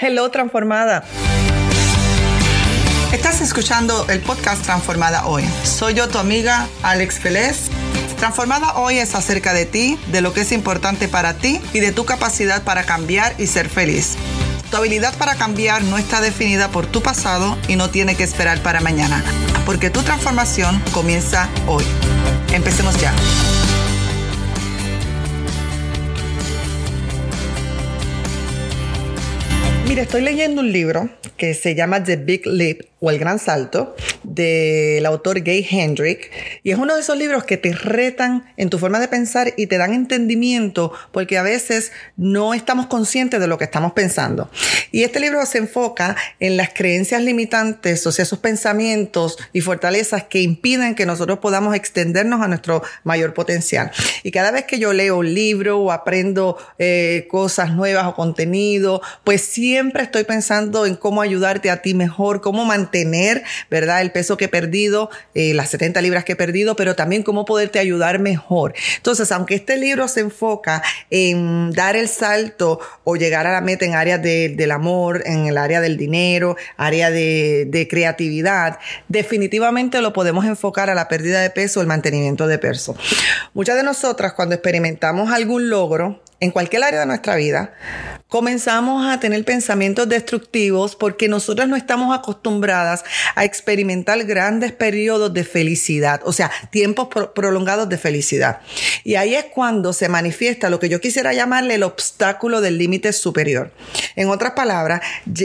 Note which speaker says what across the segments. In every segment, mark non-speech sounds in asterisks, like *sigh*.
Speaker 1: Hello, transformada.
Speaker 2: Estás escuchando el podcast Transformada Hoy. Soy yo, tu amiga Alex Feliz. Transformada Hoy es acerca de ti, de lo que es importante para ti y de tu capacidad para cambiar y ser feliz. Tu habilidad para cambiar no está definida por tu pasado y no tiene que esperar para mañana, porque tu transformación comienza hoy. Empecemos ya.
Speaker 1: Mira, estoy leyendo un libro que se llama The Big Leap o El Gran Salto del autor Gay Hendrick y es uno de esos libros que te retan en tu forma de pensar y te dan entendimiento porque a veces no estamos conscientes de lo que estamos pensando. Y este libro se enfoca en las creencias limitantes, o sea, esos pensamientos y fortalezas que impiden que nosotros podamos extendernos a nuestro mayor potencial. Y cada vez que yo leo un libro o aprendo eh, cosas nuevas o contenido, pues siempre estoy pensando en cómo ayudarte a ti mejor, cómo mantener, ¿verdad? El peso que he perdido, eh, las 70 libras que he perdido, pero también cómo poderte ayudar mejor. Entonces, aunque este libro se enfoca en dar el salto o llegar a la meta en áreas del amor, en el área del dinero, área de, de creatividad, definitivamente lo podemos enfocar a la pérdida de peso el mantenimiento de peso. Muchas de nosotras cuando experimentamos algún logro, en cualquier área de nuestra vida, comenzamos a tener pensamientos destructivos porque nosotras no estamos acostumbradas a experimentar grandes periodos de felicidad, o sea, tiempos prolongados de felicidad. Y ahí es cuando se manifiesta lo que yo quisiera llamarle el obstáculo del límite superior. En otras palabras,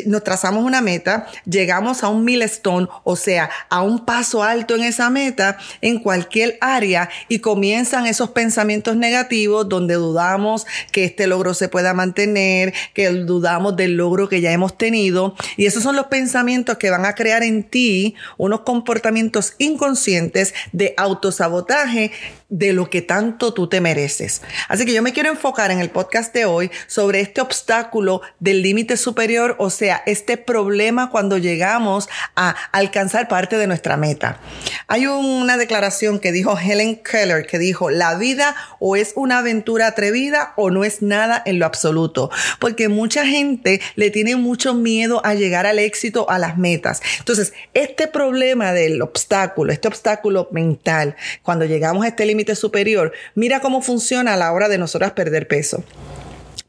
Speaker 1: nos trazamos una meta, llegamos a un milestone, o sea, a un paso alto en esa meta, en cualquier área, y comienzan esos pensamientos negativos donde dudamos que este logro se pueda mantener, que dudamos del logro que ya hemos tenido. Y esos son los pensamientos que van a crear en ti unos comportamientos inconscientes de autosabotaje de lo que tanto tú te mereces. Así que yo me quiero enfocar en el podcast de hoy sobre este obstáculo del límite superior, o sea, este problema cuando llegamos a alcanzar parte de nuestra meta. Hay una declaración que dijo Helen Keller que dijo, la vida o es una aventura atrevida o no es nada en lo absoluto, porque mucha gente le tiene mucho miedo a llegar al éxito, a las metas. Entonces, este problema del obstáculo, este obstáculo mental, cuando llegamos a este límite superior, mira cómo funciona a la hora de nosotras perder peso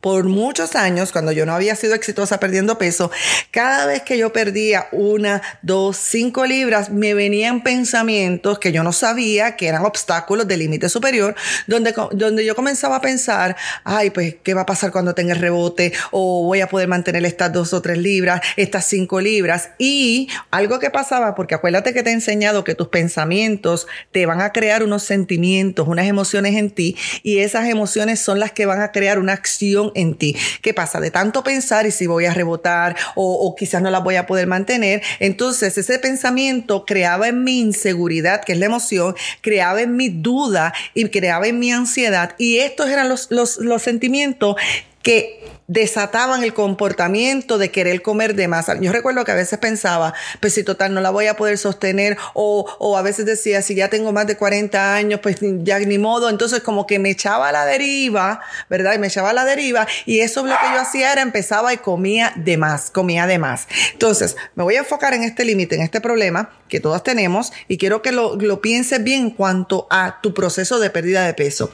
Speaker 1: por muchos años, cuando yo no había sido exitosa perdiendo peso, cada vez que yo perdía una, dos, cinco libras, me venían pensamientos que yo no sabía que eran obstáculos de límite superior, donde, donde yo comenzaba a pensar, ay, pues, ¿qué va a pasar cuando tenga el rebote? O voy a poder mantener estas dos o tres libras, estas cinco libras. Y algo que pasaba, porque acuérdate que te he enseñado que tus pensamientos te van a crear unos sentimientos, unas emociones en ti, y esas emociones son las que van a crear una acción en ti. ¿Qué pasa? De tanto pensar y si voy a rebotar o, quizás no la voy a poder mantener, entonces ese pensamiento creaba en mi inseguridad, que es la emoción, creaba en mi duda y creaba en mi ansiedad y estos eran los, los, los sentimientos que desataban el comportamiento de querer comer de más. Yo recuerdo que a veces pensaba, pues si total no la voy a poder sostener o, o a veces decía, si ya tengo más de 40 años, pues ya ni modo. Entonces como que me echaba a la deriva, ¿verdad? Y me echaba a la deriva y eso lo que yo hacía era empezaba y comía de más, comía de más. Entonces me voy a enfocar en este límite, en este problema que todas tenemos y quiero que lo, lo pienses bien en cuanto a tu proceso de pérdida de peso.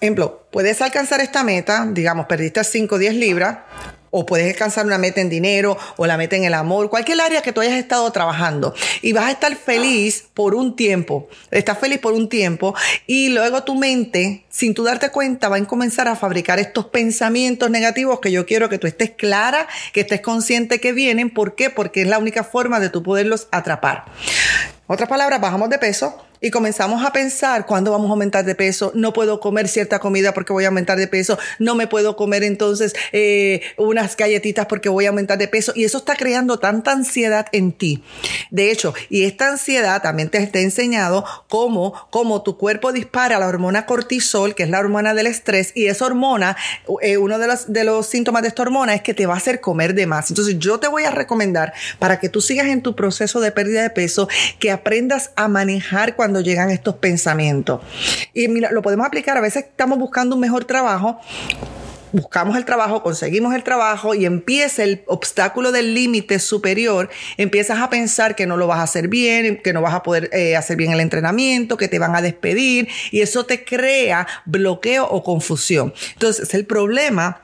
Speaker 1: Ejemplo, puedes alcanzar esta meta, digamos, perdiste 5 o 10 libras, o puedes alcanzar una meta en dinero o la meta en el amor, cualquier área que tú hayas estado trabajando y vas a estar feliz por un tiempo, estás feliz por un tiempo y luego tu mente, sin tú darte cuenta, va a comenzar a fabricar estos pensamientos negativos que yo quiero que tú estés clara, que estés consciente que vienen. ¿Por qué? Porque es la única forma de tú poderlos atrapar. Otras palabras, bajamos de peso, y comenzamos a pensar cuándo vamos a aumentar de peso, no puedo comer cierta comida porque voy a aumentar de peso, no me puedo comer entonces eh, unas galletitas porque voy a aumentar de peso y eso está creando tanta ansiedad en ti. De hecho, y esta ansiedad también te está enseñado cómo, cómo tu cuerpo dispara la hormona cortisol, que es la hormona del estrés, y esa hormona, eh, uno de los, de los síntomas de esta hormona es que te va a hacer comer de más. Entonces yo te voy a recomendar para que tú sigas en tu proceso de pérdida de peso, que aprendas a manejar cuando cuando llegan estos pensamientos. Y mira, lo podemos aplicar, a veces estamos buscando un mejor trabajo buscamos el trabajo, conseguimos el trabajo y empieza el obstáculo del límite superior, empiezas a pensar que no lo vas a hacer bien, que no vas a poder eh, hacer bien el entrenamiento, que te van a despedir y eso te crea bloqueo o confusión. Entonces, el problema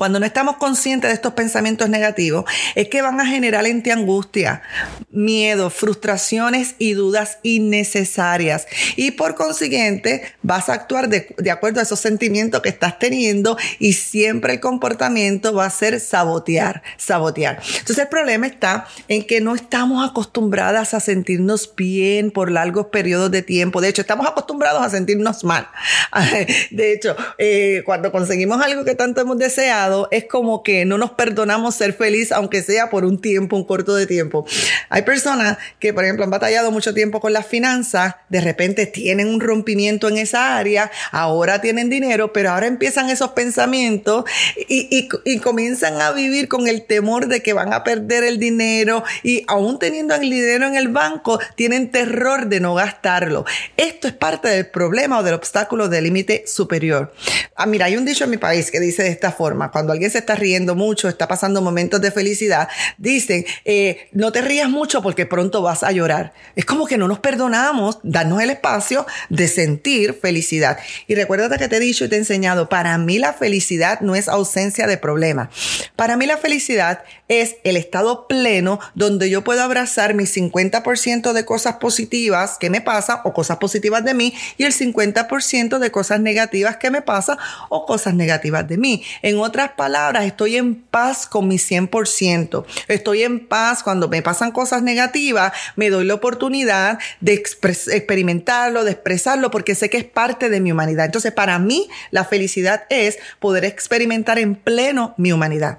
Speaker 1: cuando no estamos conscientes de estos pensamientos negativos, es que van a generar en ti angustia, miedo, frustraciones y dudas innecesarias. Y por consiguiente, vas a actuar de, acuerdo a esos sentimientos que estás teniendo y siempre el comportamiento va a ser sabotear, sabotear. Entonces el problema está en que no estamos acostumbradas a sentirnos bien por largos periodos de tiempo. De hecho, estamos acostumbrados a sentirnos mal. *laughs* De hecho, eh, cuando conseguimos algo que tanto hemos deseado, es como que no nos perdonamos ser feliz, aunque sea por un tiempo, un corto de tiempo. Hay personas que, por ejemplo, han batallado mucho tiempo con las finanzas, de repente tienen un rompimiento en esa área, ahora tienen dinero, pero ahora empiezan esos pensamientos y, y comienzan a vivir con el temor de que van a perder el dinero y aún teniendo el dinero en el banco, tienen terror de no gastarlo. Esto es parte del problema o del obstáculo del límite superior. Ah, mira, hay un dicho en mi país que dice de esta forma, cuando alguien se está riendo mucho, está pasando momentos de felicidad, dicen, eh, no te rías mucho porque pronto vas a llorar. Es como que no nos perdonamos darnos el espacio de sentir felicidad. Y recuérdate que te he dicho y te he enseñado, para mí la felicidad no es ausencia de problemas. Para mí la felicidad es el estado pleno donde yo puedo abrazar mi 50% de cosas positivas que me pasan o cosas positivas de mí y el 50% de cosas negativas que me pasan o cosas negativas de mí. En palabras, estoy en paz con mi 100%. Estoy en paz cuando me pasan cosas negativas, me doy la oportunidad de experimentarlo, de expresarlo, porque sé que es parte de mi humanidad. Entonces, para mí, la felicidad es poder experimentar en pleno mi humanidad.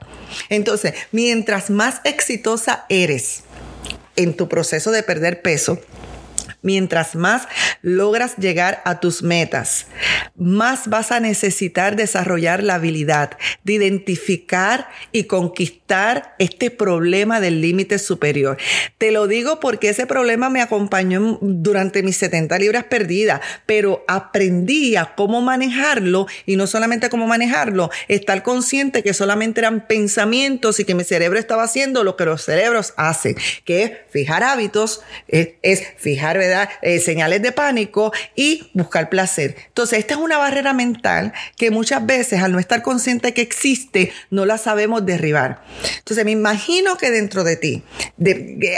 Speaker 1: Entonces, mientras más exitosa eres en tu proceso de perder peso, Mientras más logras llegar a tus metas, más vas a necesitar desarrollar la habilidad de identificar y conquistar este problema del límite superior. Te lo digo porque ese problema me acompañó durante mis 70 libras perdidas, pero aprendí a cómo manejarlo y no solamente cómo manejarlo, estar consciente que solamente eran pensamientos y que mi cerebro estaba haciendo lo que los cerebros hacen, que es fijar hábitos, es, es fijar, ¿verdad? Eh, señales de pánico y buscar placer. Entonces, esta es una barrera mental que muchas veces al no estar consciente que existe, no la sabemos derribar. Entonces, me imagino que dentro de ti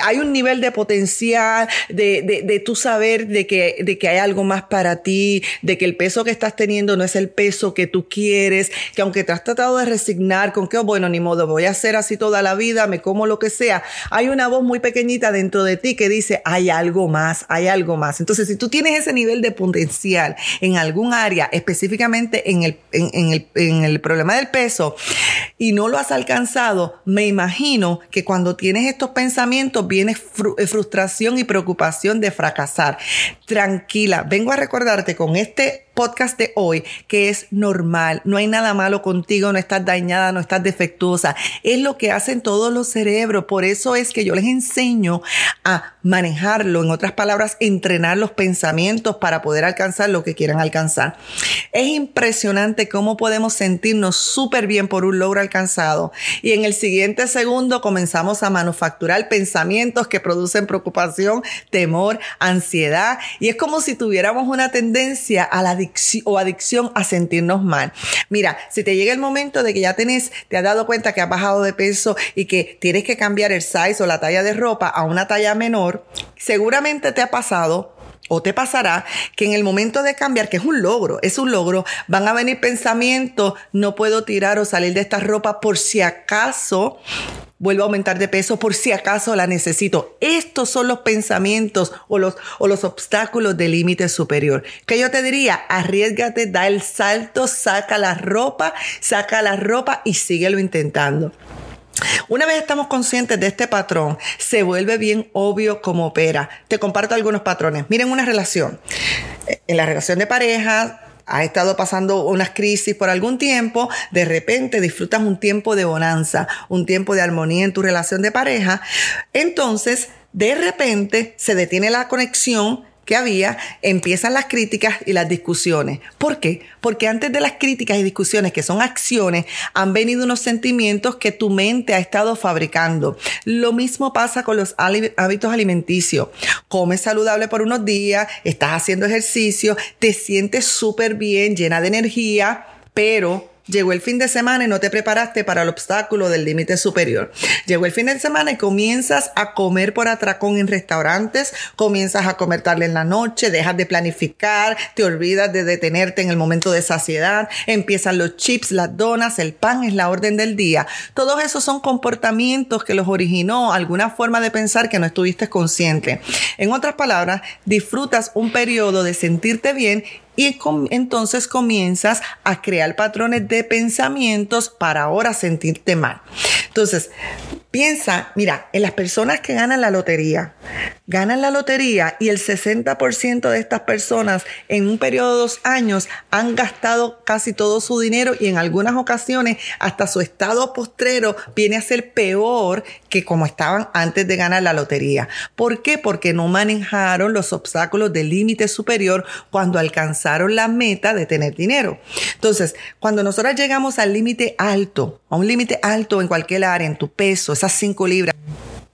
Speaker 1: hay un nivel de potencial, de, de, tu saber de que, de que hay algo más para ti, de que el peso que estás teniendo no es el peso que tú quieres, que aunque te has tratado de resignar con que, oh, bueno, ni modo, voy a hacer así toda la vida, me como lo que sea, hay una voz muy pequeñita dentro de ti que dice, hay algo más, hay algo más. Entonces, si tú tienes ese nivel de potencial en algún área, específicamente en el, en, el, problema del peso, y no lo has alcanzado, me imagino que cuando tienes estos pensamientos viene eh, frustración y preocupación de fracasar. Tranquila, vengo a recordarte con este podcast de hoy que es normal, no hay nada malo contigo, no estás dañada, no estás defectuosa. Es lo que hacen todos los cerebros, por eso es que yo les enseño a manejarlo, en otras palabras, entrenar los pensamientos para poder alcanzar lo que quieran alcanzar. Es impresionante cómo podemos sentirnos súper bien por un logro alcanzado y en el siguiente segundo comenzamos a manufacturar pensamientos que producen preocupación, temor, ansiedad y es como si tuviéramos una tendencia a la o adicción a sentirnos mal. Mira, si te llega el momento de que ya tenés, te has dado cuenta que has bajado de peso y que tienes que cambiar el size o la talla de ropa a una talla menor, seguramente te ha pasado o te pasará que en el momento de cambiar, que es un logro, es un logro, van a venir pensamientos, no puedo tirar o salir de esta ropa por si acaso vuelvo a aumentar de peso por si acaso la necesito. Estos son los pensamientos o los, o los obstáculos del límite superior. Que yo te diría, arriesgate, da el salto, saca la ropa, saca la ropa y síguelo intentando. Una vez estamos conscientes de este patrón, se vuelve bien obvio cómo opera. Te comparto algunos patrones. Miren una relación. En la relación de pareja, has estado pasando unas crisis por algún tiempo, de repente disfrutas un tiempo de bonanza, un tiempo de armonía en tu relación de pareja, entonces de repente se detiene la conexión que había, empiezan las críticas y las discusiones. ¿Por qué? Porque antes de las críticas y discusiones, que son acciones, han venido unos sentimientos que tu mente ha estado fabricando. Lo mismo pasa con los hábitos alimenticios. Comes saludable por unos días, estás haciendo ejercicio, te sientes súper bien, llena de energía, pero Llegó el fin de semana y no te preparaste para el obstáculo del límite superior. Llegó el fin de semana y comienzas a comer por atracón en restaurantes, comienzas a comer tarde en la noche, dejas de planificar, te olvidas de detenerte en el momento de saciedad, empiezan los chips, las donas, el pan es la orden del día. Todos esos son comportamientos que los originó alguna forma de pensar que no estuviste consciente. En otras palabras, disfrutas un periodo de sentirte bien y entonces comienzas a crear patrones de pensamientos para ahora sentirte mal. Entonces, piensa, mira, en las personas que ganan la lotería, ganan la lotería y el 60% de estas personas en un periodo de dos años han gastado casi todo su dinero y en algunas ocasiones hasta su estado postrero viene a ser peor que como estaban antes de ganar la lotería. ¿Por qué? Porque no manejaron los obstáculos del límite superior cuando alcanzaron la meta de tener dinero. Entonces, cuando nosotros llegamos al límite alto, a un límite alto en cualquier en tu peso, esas 5 libras,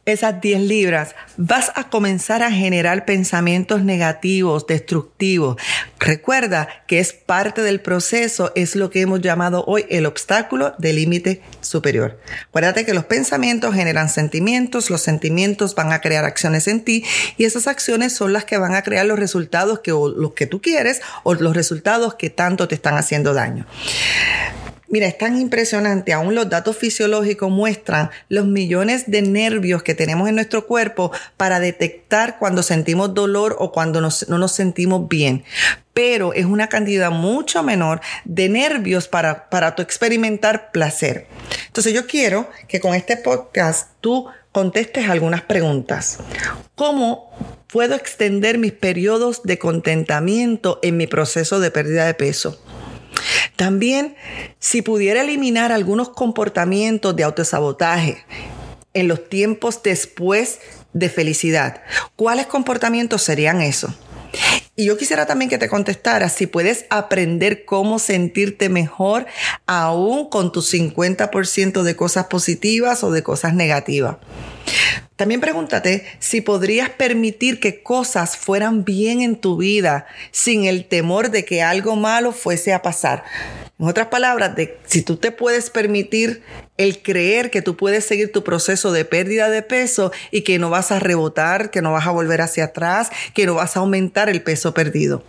Speaker 1: esas 10 libras, vas a comenzar a generar pensamientos negativos, destructivos. Recuerda que es parte del proceso, es lo que hemos llamado hoy el obstáculo del límite superior. Acuérdate que los pensamientos generan sentimientos, los sentimientos van a crear acciones en ti y esas acciones son las que van a crear los resultados que los que tú quieres o los resultados que tanto te están haciendo daño. Mira, es tan impresionante, aún los datos fisiológicos muestran los millones de nervios que tenemos en nuestro cuerpo para detectar cuando sentimos dolor o cuando no nos sentimos bien. Pero es una cantidad mucho menor de nervios para, para experimentar placer. Entonces yo quiero que con este podcast tú contestes algunas preguntas. ¿Cómo puedo extender mis periodos de contentamiento en mi proceso de pérdida de peso? También, si pudiera eliminar algunos comportamientos de autosabotaje en los tiempos después de felicidad, ¿cuáles comportamientos serían esos? Y yo quisiera también que te contestaras si puedes aprender cómo sentirte mejor aún con tu 50% de cosas positivas o de cosas negativas. También pregúntate si podrías permitir que cosas fueran bien en tu vida sin el temor de que algo malo fuese a pasar. En otras palabras, si tú te puedes permitir el creer que tú puedes seguir tu proceso de pérdida de peso y que no vas a rebotar, que no vas a volver hacia atrás, que no vas a aumentar el peso perdido.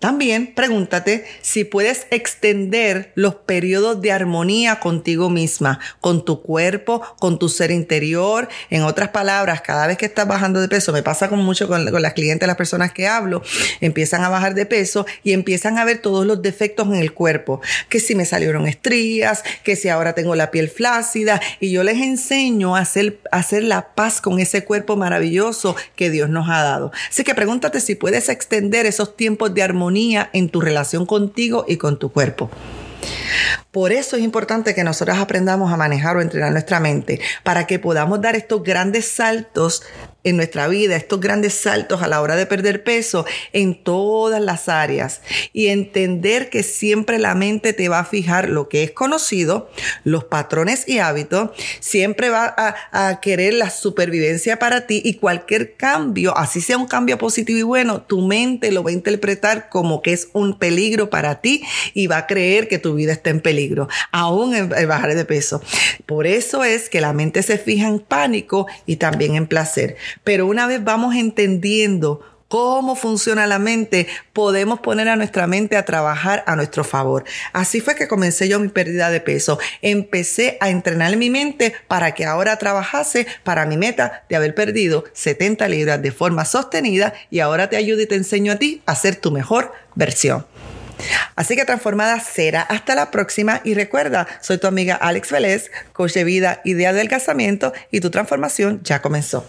Speaker 1: También pregúntate si puedes extender los periodos de armonía contigo misma, con tu cuerpo, con tu ser interior. En otras palabras, cada vez que estás bajando de peso, me pasa con mucho con, las clientes, las personas que hablo, empiezan a bajar de peso y empiezan a ver todos los defectos en el cuerpo. Que si me salieron estrías, que si ahora tengo la piel flácida. Y yo les enseño a hacer, a hacer la paz con ese cuerpo maravilloso que Dios nos ha dado. Así que pregúntate si puedes extender esos tiempos de armonía en tu relación contigo y con tu cuerpo. Por eso es importante que nosotros aprendamos a manejar o entrenar nuestra mente para que podamos dar estos grandes saltos en nuestra vida, estos grandes saltos a la hora de perder peso en todas las áreas y entender que siempre la mente te va a fijar lo que es conocido, los patrones y hábitos, siempre va a, querer la supervivencia para ti y cualquier cambio, así sea un cambio positivo y bueno, tu mente lo va a interpretar como que es un peligro para ti y va a creer que tu vida está en peligro, aún en, en bajar de peso. Por eso es que la mente se fija en pánico y también en placer. Pero una vez vamos entendiendo cómo funciona la mente, podemos poner a nuestra mente a trabajar a nuestro favor. Así fue que comencé yo mi pérdida de peso. Empecé a entrenar mi mente para que ahora trabajase para mi meta de haber perdido 70 libras de forma sostenida y ahora te ayudo y te enseño a ti a ser tu mejor versión. Así que transformada será. Hasta la próxima y recuerda, soy tu amiga Alex Vélez, coach vida y de adelgazamiento y tu transformación ya comenzó.